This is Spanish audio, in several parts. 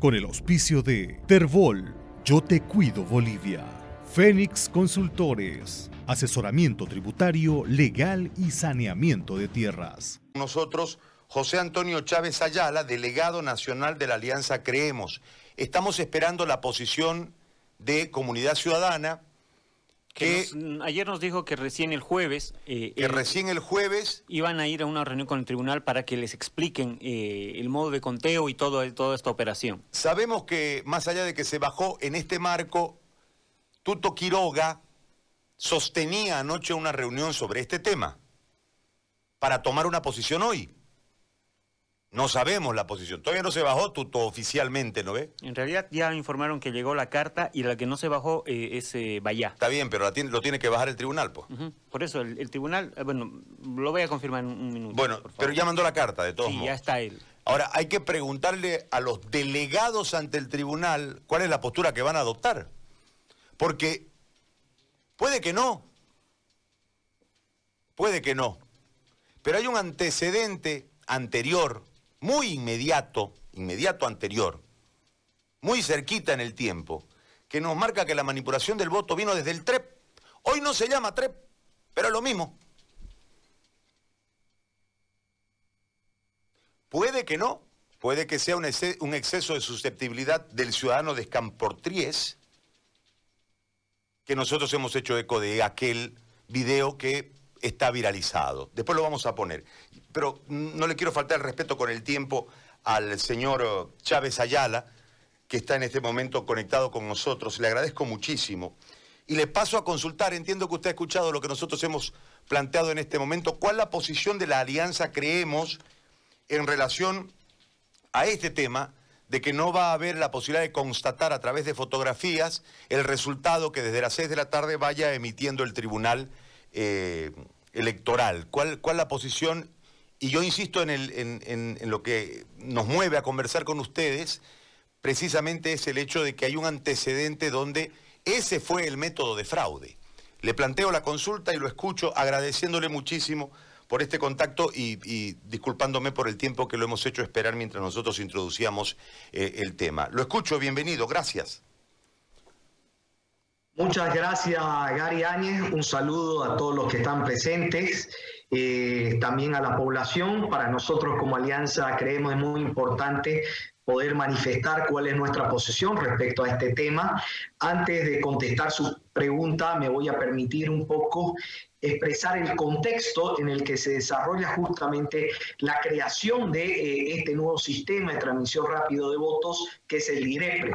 con el auspicio de Terbol, Yo Te Cuido Bolivia, Fénix Consultores, asesoramiento tributario, legal y saneamiento de tierras. Nosotros, José Antonio Chávez Ayala, delegado nacional de la Alianza Creemos, estamos esperando la posición de Comunidad Ciudadana que, ayer nos dijo que recién el jueves... Eh, que recién el jueves... Iban a ir a una reunión con el tribunal para que les expliquen eh, el modo de conteo y todo, toda esta operación. Sabemos que más allá de que se bajó en este marco, Tuto Quiroga sostenía anoche una reunión sobre este tema para tomar una posición hoy. No sabemos la posición. Todavía no se bajó Tuto oficialmente, ¿no ve? En realidad ya informaron que llegó la carta y la que no se bajó eh, es eh, Está bien, pero lo tiene que bajar el tribunal, pues. Por eso, el, tribunal, eh, bueno, lo voy a confirmar en un minuto. Bueno, pero ya mandó la carta, de todos sí, ya está él. Ahora, hay que preguntarle a los delegados ante el tribunal cuál es la postura que van a adoptar. Porque puede que no. Puede que no. Pero hay un antecedente anterior muy inmediato, inmediato anterior, muy cerquita en el tiempo, que nos marca que la manipulación del voto vino desde el TREP. Hoy no se llama TREP, pero es lo mismo. Puede que no, puede que sea un, exceso de susceptibilidad del ciudadano de Escamportries, que nosotros hemos hecho eco de aquel video que está viralizado. Después lo vamos a poner pero no le quiero faltar el respeto con el tiempo al señor eh, Chávez Ayala, que está en este momento conectado con nosotros. Le agradezco muchísimo. Y le paso a consultar, entiendo que usted ha escuchado lo que nosotros hemos planteado en este momento, cuál la posición de la alianza creemos en relación a este tema de que no va a haber la posibilidad de constatar a través de fotografías el resultado que desde las 6 de la tarde vaya emitiendo el tribunal eh, electoral. ¿Cuál, ¿Cuál la posición y yo insisto en, lo que nos mueve a conversar con ustedes, precisamente es el hecho de que hay un antecedente donde ese fue el método de fraude. Le planteo la consulta y lo escucho agradeciéndole muchísimo por este contacto y, disculpándome por el tiempo que lo hemos hecho esperar mientras nosotros introducíamos eh, el tema. Lo escucho, bienvenido, gracias. Muchas gracias, Gary Áñez. Un saludo a todos los que están presentes. Eh, también a la población. Para nosotros como alianza creemos es muy importante poder manifestar cuál es nuestra posición respecto a este tema. Antes de contestar su pregunta, me voy a permitir un poco expresar el contexto en el que se desarrolla justamente la creación de eh, este nuevo sistema de transmisión rápido de votos, que es el DIREPRE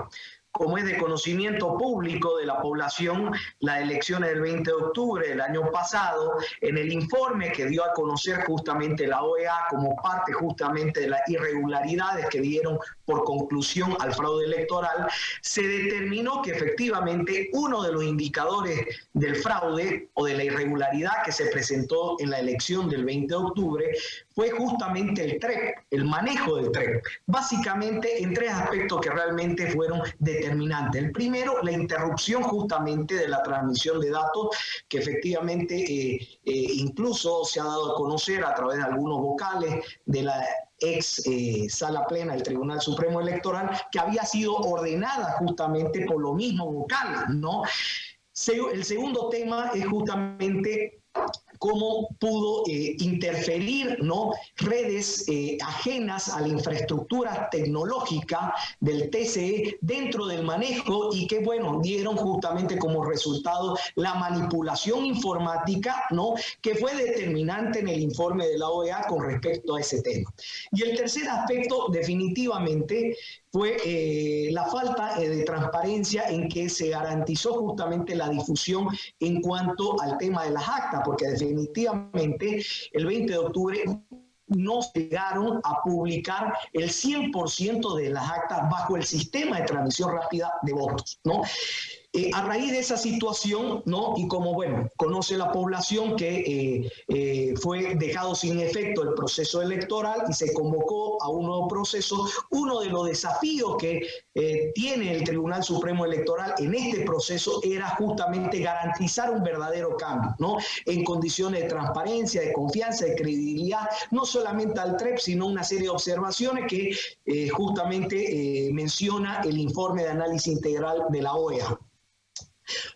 como es de conocimiento público de la población, las elecciones del 20 de octubre del año pasado, en el informe que dio a conocer justamente la OEA como parte justamente de las irregularidades que dieron por conclusión al fraude electoral, se determinó que efectivamente uno de los indicadores del fraude o de la irregularidad que se presentó en la elección del 20 de octubre fue justamente el TREP, el manejo del TREP, básicamente en tres aspectos que realmente fueron determinantes. El primero, la interrupción justamente de la transmisión de datos, que efectivamente eh, eh, incluso se ha dado a conocer a través de algunos vocales de la ex eh, sala plena del Tribunal Supremo Electoral, que había sido ordenada justamente por los mismos vocales, ¿no? El segundo tema es justamente cómo pudo eh, interferir ¿no? redes eh, ajenas a la infraestructura tecnológica del TCE dentro del manejo y que, bueno, dieron justamente como resultado la manipulación informática, ¿no? que fue determinante en el informe de la OEA con respecto a ese tema. Y el tercer aspecto, definitivamente, fue eh, la falta eh, de transparencia en que se garantizó justamente la difusión en cuanto al tema de las actas, porque definitivamente el 20 de octubre no llegaron a publicar el 100% de las actas bajo el sistema de transmisión rápida de votos, ¿no? Eh, a raíz de esa situación, ¿no? Y como, bueno, conoce la población que eh, eh, fue dejado sin efecto el proceso electoral y se convocó a un nuevo proceso, uno de los desafíos que tiene el Tribunal Supremo Electoral en este proceso era justamente garantizar un verdadero cambio, ¿no? En condiciones de transparencia, de confianza, de credibilidad, no solamente al TREP, sino una serie de observaciones que justamente menciona el informe de análisis integral de la OEA.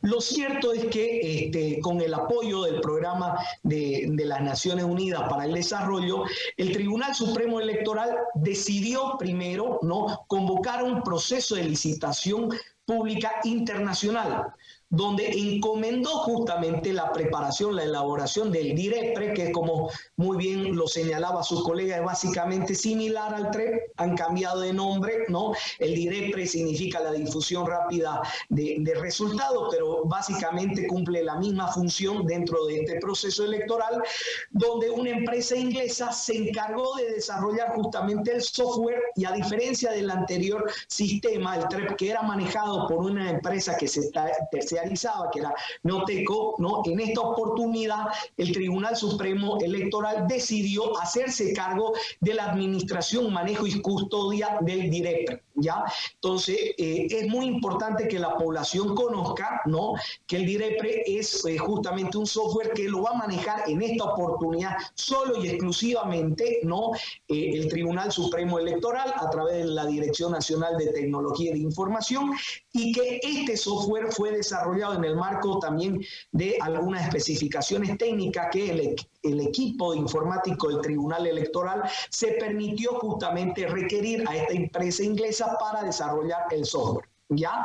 Lo cierto es que este, con el apoyo del programa de, de, las Naciones Unidas para el Desarrollo, el Tribunal Supremo Electoral decidió primero ¿no? convocar un proceso de licitación pública internacional donde encomendó justamente la preparación, la elaboración del DIREPRE, que como muy bien lo señalaba su colega, es básicamente similar al TREP, han cambiado de nombre, ¿no? El DIREPRE significa la difusión rápida de, resultados, pero básicamente cumple la misma función dentro de este proceso electoral, donde una empresa inglesa se encargó de desarrollar justamente el software y a diferencia del anterior sistema, el TREP, que era manejado por una empresa que se terciarizaba, que era Noteco, ¿no? En esta oportunidad el Tribunal Supremo Electoral decidió hacerse cargo de la administración, manejo y custodia del DIREPRE. ¿Ya? Entonces, eh, es muy importante que la población conozca, ¿no? Que el DIREPRE es eh, justamente un software que lo va a manejar en esta oportunidad solo y exclusivamente, ¿no? Eh, el Tribunal Supremo Electoral a través de la Dirección Nacional de Tecnología de Información y que este software fue desarrollado en el marco también de algunas especificaciones técnicas que el, el equipo informático del Tribunal Electoral se permitió justamente requerir a esta empresa inglesa para desarrollar el software. ¿Ya?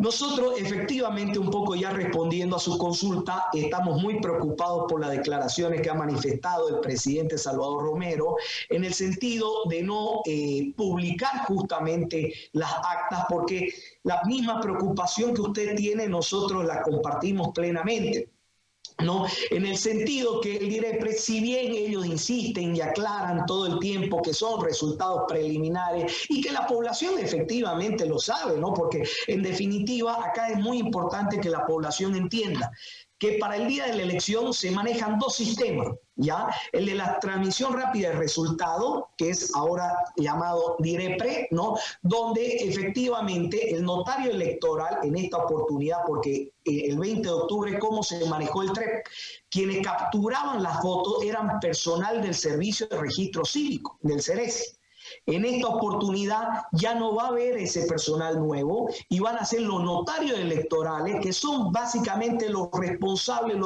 Nosotros, efectivamente, un poco ya respondiendo a su consulta, estamos muy preocupados por las declaraciones que ha manifestado el presidente Salvador Romero en el sentido de no eh, publicar justamente las actas, porque la misma preocupación que usted tiene, nosotros la compartimos plenamente. ¿No? En el sentido que el DIREPRE, si bien ellos insisten y aclaran todo el tiempo que son resultados preliminares y que la población efectivamente lo sabe, ¿no? Porque en definitiva acá es muy importante que la población entienda que para el día de la elección se manejan dos sistemas, ¿ya? El de la transmisión rápida de resultado, que es ahora llamado DIREPRE, ¿no? Donde efectivamente el notario electoral en esta oportunidad, porque eh, el 20 de octubre, ¿cómo se manejó el TREP? Quienes capturaban las fotos eran personal del Servicio de Registro Cívico, del CERES. En esta oportunidad ya no va a haber ese personal nuevo y van a ser los notarios electorales, que son básicamente los responsables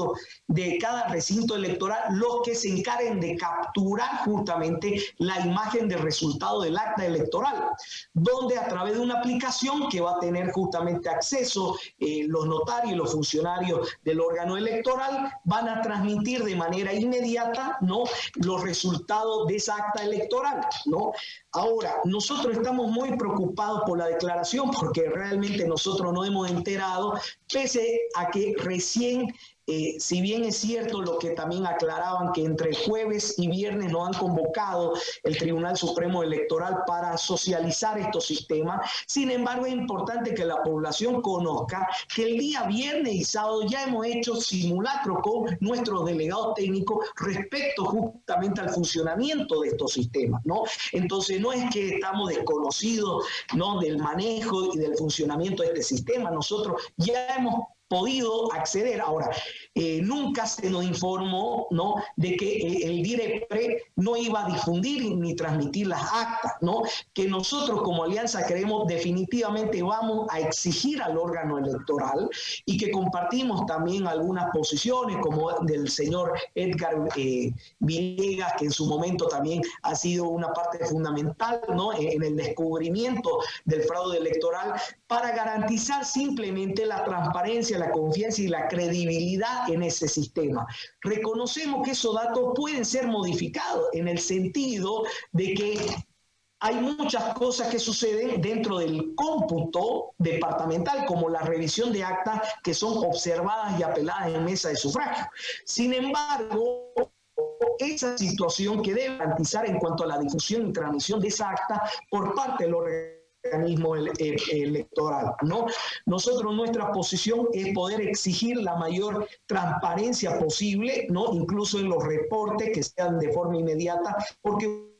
de cada recinto electoral, los que se encarguen de capturar justamente la imagen del resultado del acta electoral, donde a través de una aplicación que va a tener justamente acceso eh, los notarios y los funcionarios del órgano electoral, van a transmitir de manera inmediata ¿no? los resultados de esa acta electoral. ¿no? Ahora, nosotros estamos muy preocupados por la declaración porque realmente nosotros no hemos enterado, pese a que recién eh, si bien es cierto lo que también aclaraban que entre jueves y viernes no han convocado el Tribunal Supremo Electoral para socializar estos sistemas, sin embargo es importante que la población conozca que el día viernes y sábado ya hemos hecho simulacro con nuestros delegados técnicos respecto justamente al funcionamiento de estos sistemas, ¿no? Entonces no es que estamos desconocidos, ¿no? Del manejo y del funcionamiento de este sistema, nosotros ya hemos podido acceder. Ahora, eh, nunca se nos informó ¿no? de que eh, el DIREPRE no iba a difundir ni transmitir las actas, ¿no? que nosotros como alianza creemos definitivamente vamos a exigir al órgano electoral y que compartimos también algunas posiciones como del señor Edgar eh, Villegas, que en su momento también ha sido una parte fundamental ¿no? en el descubrimiento del fraude electoral para garantizar simplemente la transparencia, la confianza y la credibilidad en ese sistema. Reconocemos que esos datos pueden ser modificados en el sentido de que hay muchas cosas que suceden dentro del cómputo departamental, como la revisión de actas que son observadas y apeladas en mesa de sufragio. Sin embargo, esa situación que debe garantizar en cuanto a la difusión y transmisión de esa acta por parte de los organismo electoral, ¿no? Nosotros nuestra posición es poder exigir la mayor transparencia posible, ¿no? Incluso en los reportes que sean de forma inmediata, porque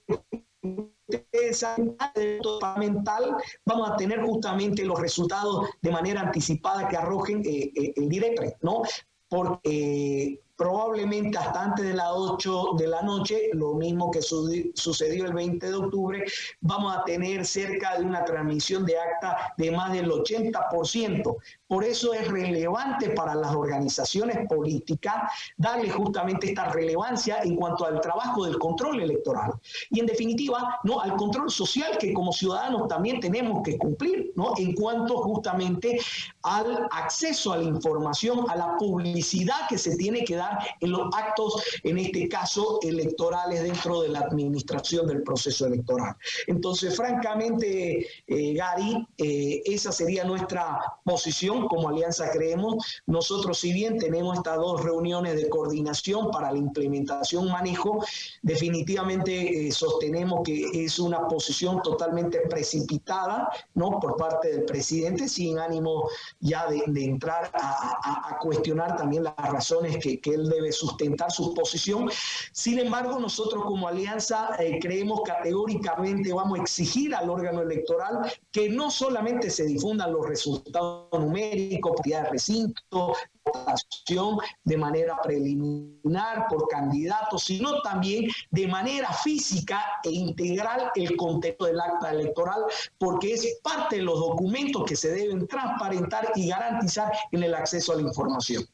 mental vamos a tener justamente los resultados de manera anticipada que arrojen eh, eh, el directo, ¿no? Porque probablemente hasta antes de las 8 de la noche, lo mismo que sucedió el 20 de octubre, vamos a tener cerca de una transmisión de acta de más del 80%. Por eso es relevante para las organizaciones políticas darle justamente esta relevancia en cuanto al trabajo del control electoral. Y en definitiva, ¿no? al control social que como ciudadanos también tenemos que cumplir, ¿no? en cuanto justamente al acceso a la información, a la publicidad que se tiene que dar en los actos, en este caso, electorales dentro de la administración del proceso electoral. Entonces, francamente, eh, Gary, eh, esa sería nuestra posición como Alianza Creemos. Nosotros, si bien tenemos estas dos reuniones de coordinación para la implementación, manejo, definitivamente eh, sostenemos que es una posición totalmente precipitada ¿no? por parte del presidente, sin ánimo ya de, entrar a, cuestionar también las razones que, él debe sustentar su posición. Sin embargo, nosotros como Alianza eh, creemos categóricamente, vamos a exigir al órgano electoral que no solamente se difundan los resultados numéricos, de recinto, votación de manera preliminar por candidatos, sino también de manera física e integral el contexto del acta electoral, porque es parte de los documentos que se deben transparentar y garantizar en el acceso a la información.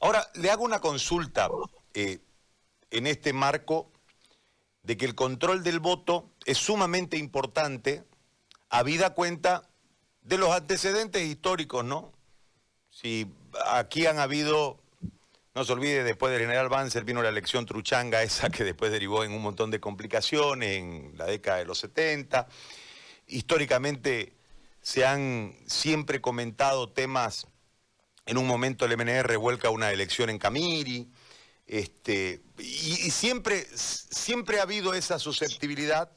Ahora, le hago una consulta eh, en este marco de que el control del voto es sumamente importante, habida cuenta de los antecedentes históricos, ¿no? Si aquí han habido, no se olvide, después del general Banzer vino la elección truchanga, esa que después derivó en un montón de complicaciones en la década de los 70. Históricamente se han siempre comentado temas, en un momento el MNR vuelca una elección en Camiri, este, y, siempre, siempre ha habido esa susceptibilidad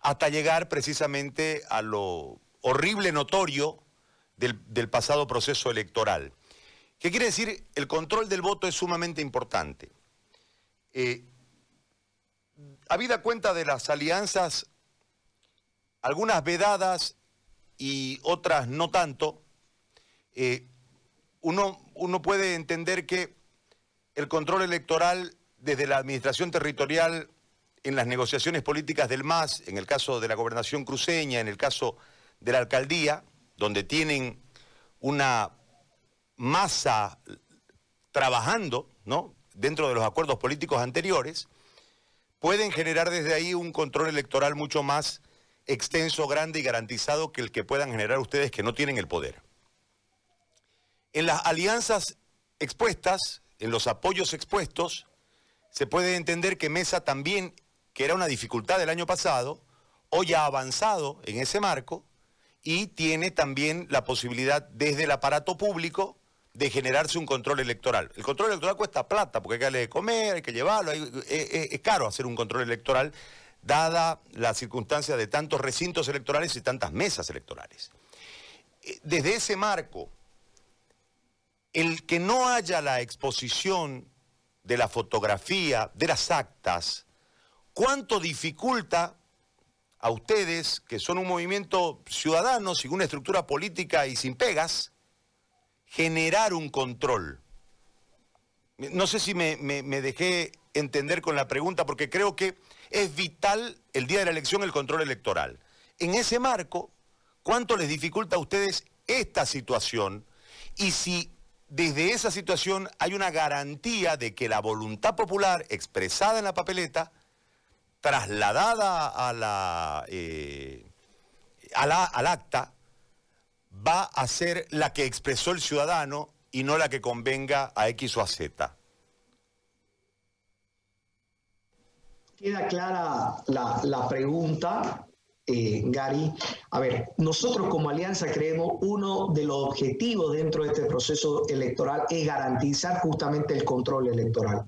hasta llegar precisamente a lo horrible notorio del, pasado proceso electoral. ¿Qué quiere decir? El control del voto es sumamente importante. Eh, habida cuenta de las alianzas, algunas vedadas y otras no tanto, eh, uno, puede entender que el control electoral desde la administración territorial en las negociaciones políticas del MAS, en el caso de la gobernación cruceña, en el caso de la alcaldía, donde tienen una masa trabajando, ¿no? Dentro de los acuerdos políticos anteriores, pueden generar desde ahí un control electoral mucho más extenso, grande y garantizado que el que puedan generar ustedes que no tienen el poder. En las alianzas expuestas, en los apoyos expuestos, se puede entender que Mesa también, que era una dificultad del año pasado, hoy ha avanzado en ese marco y tiene también la posibilidad desde el aparato público de generarse un control electoral. El control electoral cuesta plata porque hay que darle de comer, hay que llevarlo, es, caro hacer un control electoral dada la circunstancia de tantos recintos electorales y tantas mesas electorales. Eh, desde ese marco, el que no haya la exposición de la fotografía, de las actas, ¿cuánto dificulta a ustedes, que son un movimiento ciudadano, sin una estructura política y sin pegas, generar un control. No sé si me, dejé entender con la pregunta, porque creo que es vital el día de la elección el control electoral. En ese marco, ¿cuánto les dificulta a ustedes esta situación? Y si desde esa situación hay una garantía de que la voluntad popular expresada en la papeleta trasladada a la, eh, al acta va a ser la que expresó el ciudadano y no la que convenga a X o a Z. Queda clara la, pregunta, eh, Gary. A ver, nosotros como Alianza creemos uno de los objetivos dentro de este proceso electoral es garantizar justamente el control electoral.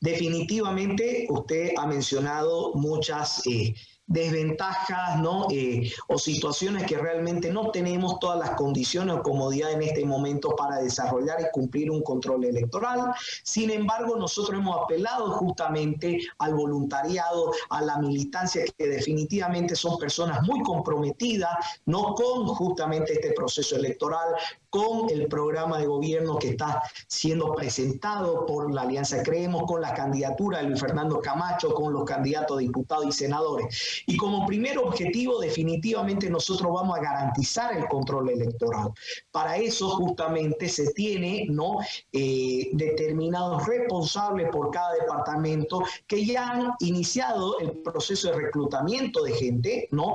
Definitivamente usted ha mencionado muchas, eh, desventajas ¿no? Eh, o situaciones que realmente no tenemos todas las condiciones o comodidad en este momento para desarrollar y cumplir un control electoral. Sin embargo, nosotros hemos apelado justamente al voluntariado, a la militancia, que definitivamente son personas muy comprometidas, no con justamente este proceso electoral, con el programa de gobierno que está siendo presentado por la Alianza Creemos, con la candidatura de Luis Fernando Camacho, con los candidatos a diputados y senadores. Y como primer objetivo, definitivamente nosotros vamos a garantizar el control electoral. Para eso justamente se tiene ¿no? Eh, determinados responsables por cada departamento que ya han iniciado el proceso de reclutamiento de gente, ¿no?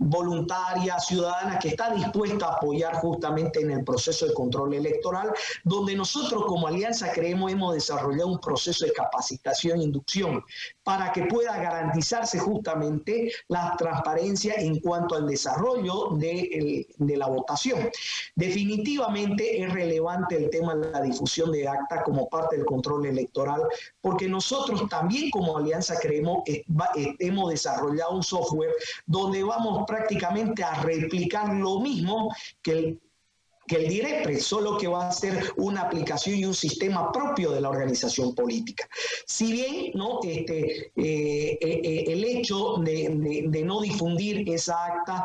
Voluntaria, ciudadana, que está dispuesta a apoyar justamente en el proceso de control electoral, donde nosotros como alianza creemos hemos desarrollado un proceso de capacitación e inducción para que pueda garantizarse justamente la transparencia en cuanto al desarrollo de, la votación. Definitivamente es relevante el tema de la difusión de acta como parte del control electoral, porque nosotros también como alianza creemos, eh, eh, hemos desarrollado un software donde vamos prácticamente a replicar lo mismo que el que el DIREPRE, solo que va a ser una aplicación y un sistema propio de la organización política. Si bien ¿no? Este, eh, eh, eh, el hecho de, de, no difundir esa acta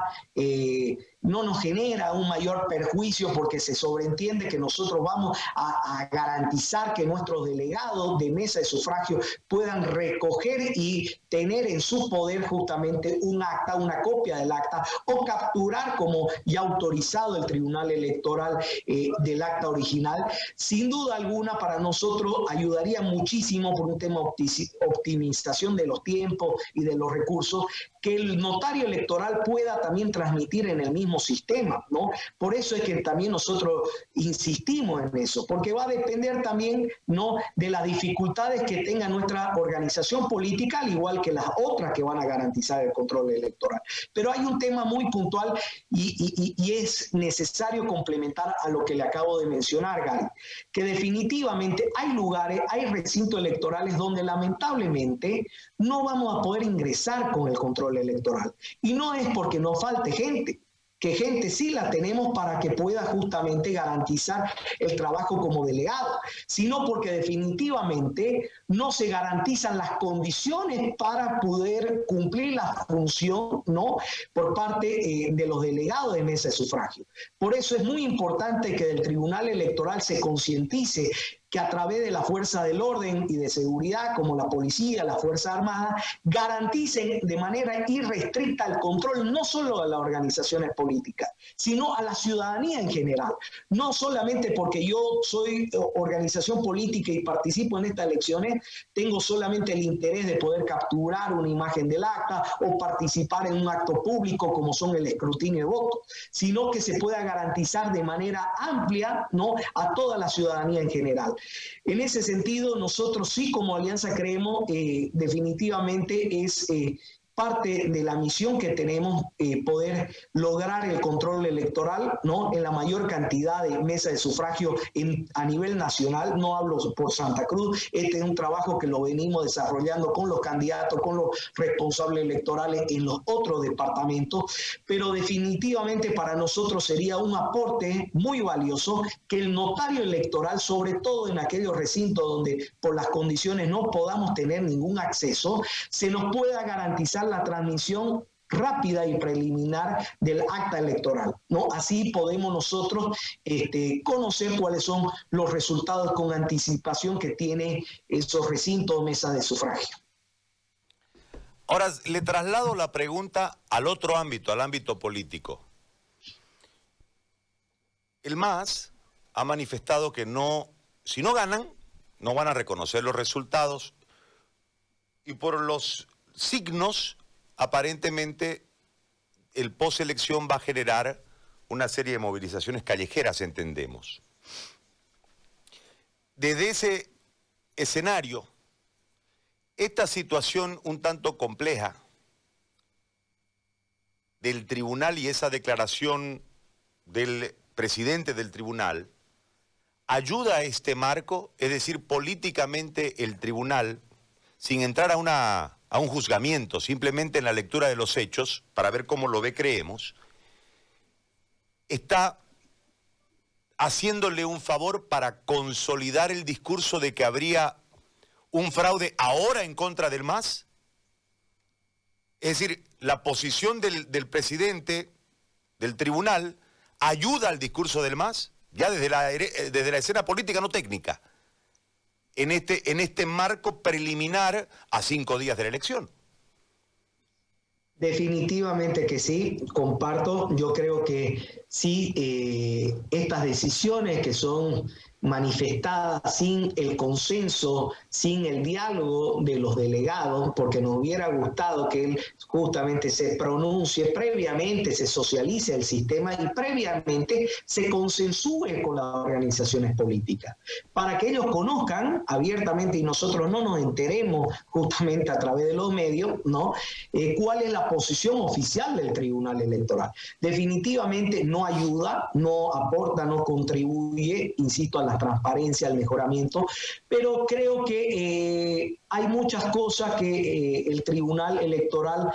no nos genera un mayor perjuicio porque se sobreentiende que nosotros vamos a, garantizar que nuestros delegados de mesa de sufragio puedan recoger y tener en su poder justamente un acta, una copia del acta o capturar como ya autorizado el Tribunal Electoral eh, del acta original. Sin duda alguna para nosotros ayudaría muchísimo por un tema optimización de los tiempos y de los recursos que el notario electoral pueda también transmitir en el mismo sistema, ¿no? Por eso es que también nosotros insistimos en eso, porque va a depender también, ¿no?, de las dificultades que tenga nuestra organización política, al igual que las otras que van a garantizar el control electoral. Pero hay un tema muy puntual y, y es necesario complementar a lo que le acabo de mencionar, Gary, que definitivamente hay lugares, hay recintos electorales donde lamentablemente no vamos a poder ingresar con el control electoral. Y no es porque no falte gente, que gente sí la tenemos para que pueda justamente garantizar el trabajo como delegado, sino porque definitivamente no se garantizan las condiciones para poder cumplir la función ¿no? por parte eh, de los delegados de mesa de sufragio. Por eso es muy importante que del Tribunal Electoral se concientice que a través de la fuerza del orden y de seguridad, como la policía, la Fuerza Armada, garanticen de manera irrestricta el control no solo de las organizaciones políticas, sino a la ciudadanía en general. No solamente porque yo soy organización política y participo en estas elecciones, tengo solamente el interés de poder capturar una imagen del acta o participar en un acto público como son el escrutinio de votos, sino que se pueda garantizar de manera amplia ¿no? a toda la ciudadanía en general. En ese sentido, nosotros sí como Alianza creemos eh, definitivamente es eh, parte de la misión que tenemos eh, poder lograr el control electoral ¿no? en la mayor cantidad de mesas de sufragio en, a nivel nacional. No hablo por Santa Cruz, este es un trabajo que lo venimos desarrollando con los candidatos, con los responsables electorales en los otros departamentos, pero definitivamente para nosotros sería un aporte muy valioso que el notario electoral, sobre todo en aquellos recintos donde por las condiciones no podamos tener ningún acceso, se nos pueda garantizar la transmisión rápida y preliminar del acta electoral. ¿no? Así podemos nosotros este, conocer cuáles son los resultados con anticipación que tiene esos recintos mesa de sufragio. Ahora, le traslado la pregunta al otro ámbito, al ámbito político. El MAS ha manifestado que no, si no ganan, no van a reconocer los resultados y por los signos, aparentemente el postelección va a generar una serie de movilizaciones callejeras, entendemos. Desde ese escenario, esta situación un tanto compleja del tribunal y esa declaración del presidente del tribunal ayuda a este marco, es decir, políticamente el tribunal, sin entrar a una a un juzgamiento, simplemente en la lectura de los hechos, para ver cómo lo ve creemos, está haciéndole un favor para consolidar el discurso de que habría un fraude ahora en contra del MAS? Es decir, la posición del, presidente del tribunal ayuda al discurso del MAS, ya desde la, eh, desde la escena política, no técnica, en este, en este marco preliminar a cinco días de la elección. Definitivamente que sí, comparto. Yo creo que sí, eh, estas decisiones que son manifestada sin el consenso, sin el diálogo de los delegados, porque nos hubiera gustado que él justamente se pronuncie previamente, se socialice el sistema y previamente se consensúe con las organizaciones políticas, para que ellos conozcan abiertamente y nosotros no nos enteremos justamente a través de los medios, ¿no? Eh, cuál es la posición oficial del Tribunal Electoral. Definitivamente no ayuda, no aporta, no contribuye, insisto, a transparencia, al mejoramiento, pero creo que eh, hay muchas cosas que eh, el Tribunal Electoral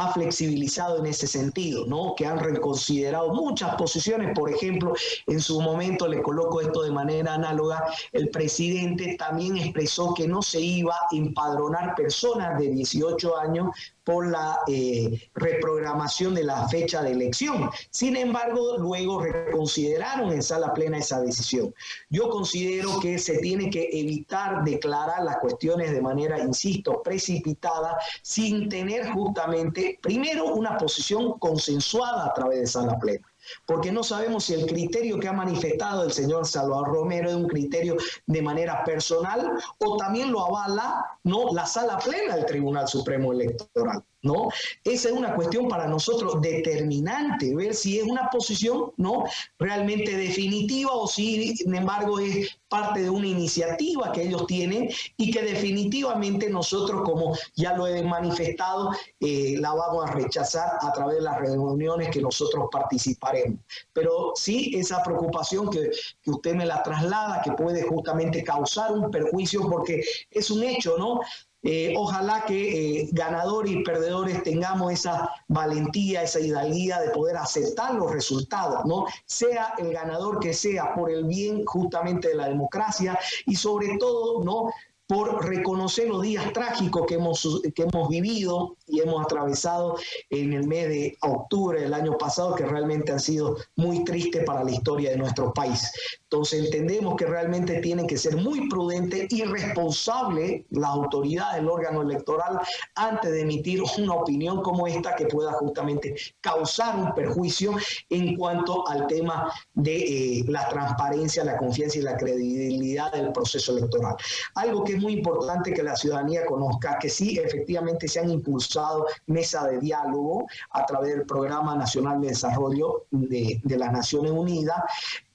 ha flexibilizado en ese sentido, ¿no? Que han reconsiderado muchas posiciones, por ejemplo, en su momento le coloco esto de manera análoga, el presidente también expresó que no se iba a empadronar personas de 18 años por la eh, reprogramación de la fecha de elección. Sin embargo, luego reconsideraron en sala plena esa decisión. Yo considero que se tiene que evitar declarar las cuestiones de manera, insisto, precipitada, sin tener justamente, primero, una posición consensuada a través de sala plena porque no sabemos si el criterio que ha manifestado el señor Salvador Romero es un criterio de manera personal o también lo avala no la sala plena del Tribunal Supremo Electoral. ¿No? Esa es una cuestión para nosotros determinante, ver si es una posición, ¿no? Realmente definitiva o si, sin embargo, es parte de una iniciativa que ellos tienen y que definitivamente nosotros, como ya lo he manifestado, eh, la vamos a rechazar a través de las reuniones que nosotros participaremos. Pero sí, esa preocupación que, que usted me la traslada, que puede justamente causar un perjuicio, porque es un hecho, ¿no? Eh, ojalá que eh, ganadores y perdedores tengamos esa valentía, esa hidalguía de poder aceptar los resultados, ¿no? Sea el ganador que sea por el bien justamente de la democracia y sobre todo, ¿no? Por reconocer los días trágicos que hemos, que hemos vivido y hemos atravesado en el mes de octubre del año pasado, que realmente han sido muy tristes para la historia de nuestro país. Entonces entendemos que realmente tienen que ser muy prudentes y responsables las autoridades del órgano electoral antes de emitir una opinión como esta que pueda justamente causar un perjuicio en cuanto al tema de eh, la transparencia, la confianza y la credibilidad del proceso electoral. Algo que es muy importante que la ciudadanía conozca, que sí efectivamente se han impulsado mesas de diálogo a través del Programa Nacional de Desarrollo de, de las Naciones Unidas,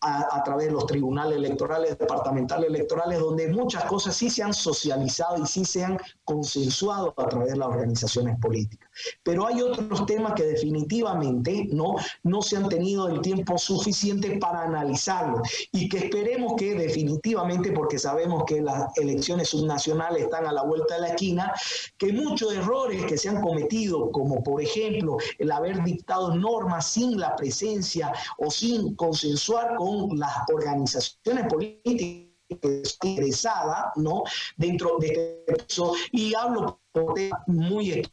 a, través de los tribunales electorales, departamentales electorales, donde muchas cosas sí se han socializado y sí se han consensuado a través de las organizaciones políticas. Pero hay otros temas que definitivamente no, no se han tenido el tiempo suficiente para analizarlo y que esperemos que definitivamente, porque sabemos que las elecciones subnacionales están a la vuelta de la esquina, que muchos errores que se han cometido, como por ejemplo el haber dictado normas sin la presencia o sin consensuar con las organizaciones políticas interesadas ¿no? dentro de este y hablo por temas muy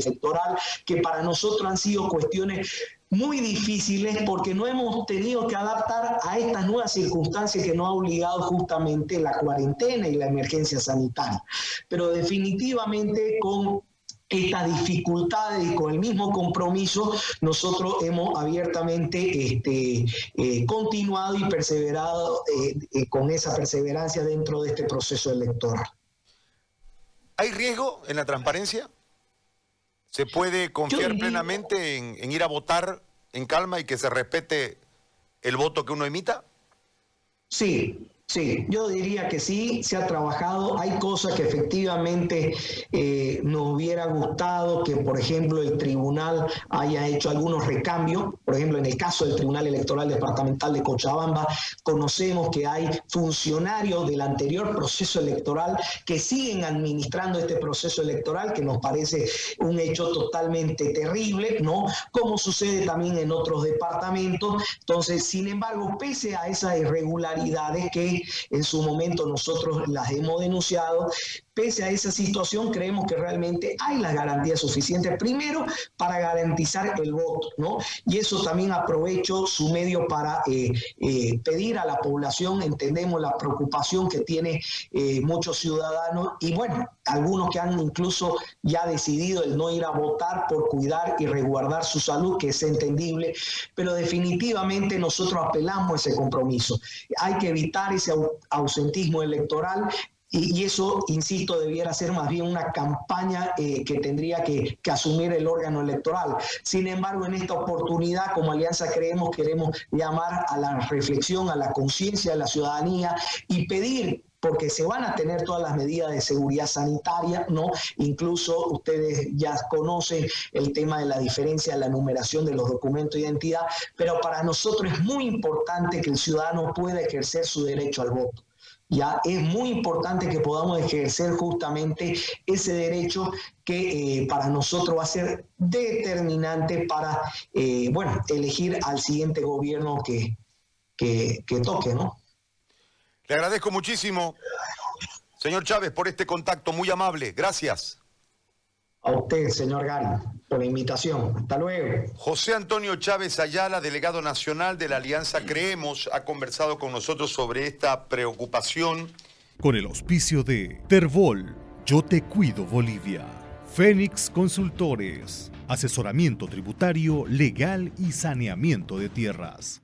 sectoral que para nosotros han sido cuestiones muy difíciles porque no hemos tenido que adaptar a estas nuevas circunstancias que nos ha obligado justamente la cuarentena y la emergencia sanitaria. Pero definitivamente con estas dificultades y con el mismo compromiso, nosotros hemos abiertamente este, eh, continuado y perseverado eh, eh, con esa perseverancia dentro de este proceso electoral. ¿Hay riesgo en la transparencia? ¿Se puede confiar plenamente en, en ir a votar en calma y que se respete el voto que uno emita? Sí, Sí, yo diría que sí, se ha trabajado. Hay cosas que efectivamente eh, nos hubiera gustado que, por ejemplo, el tribunal haya hecho algunos recambios. Por ejemplo, en el caso del Tribunal Electoral Departamental de Cochabamba, conocemos que hay funcionarios del anterior proceso electoral que siguen administrando este proceso electoral, que nos parece un hecho totalmente terrible, ¿no? Como sucede también en otros departamentos. Entonces, sin embargo, pese a esas irregularidades que en su momento nosotros las hemos denunciado. Pese a esa situación, creemos que realmente hay las garantías suficientes, primero para garantizar el voto, ¿no? Y eso también aprovecho su medio para eh, eh, pedir a la población, entendemos la preocupación que tiene eh, muchos ciudadanos y bueno, algunos que han incluso ya decidido el no ir a votar por cuidar y resguardar su salud, que es entendible, pero definitivamente nosotros apelamos a ese compromiso. Hay que evitar ese ausentismo electoral y, eso, insisto, debiera ser más bien una campaña eh, que tendría que, asumir el órgano electoral. Sin embargo, en esta oportunidad, como Alianza creemos, queremos llamar a la reflexión, a la conciencia de la ciudadanía y pedir porque se van a tener todas las medidas de seguridad sanitaria, ¿no? Incluso ustedes ya conocen el tema de la diferencia de la numeración de los documentos de identidad, pero para nosotros es muy importante que el ciudadano pueda ejercer su derecho al voto. Ya es muy importante que podamos ejercer justamente ese derecho que eh, para nosotros va a ser determinante para, eh, bueno, elegir al siguiente gobierno que, que, que toque, ¿no? Le agradezco muchísimo, señor Chávez, por este contacto muy amable. Gracias. A usted, señor Gary, por la invitación. Hasta luego. José Antonio Chávez Ayala, delegado nacional de la Alianza Creemos, ha conversado con nosotros sobre esta preocupación. Con el auspicio de Terbol, Yo Te Cuido Bolivia. Fénix Consultores, asesoramiento tributario, legal y saneamiento de tierras.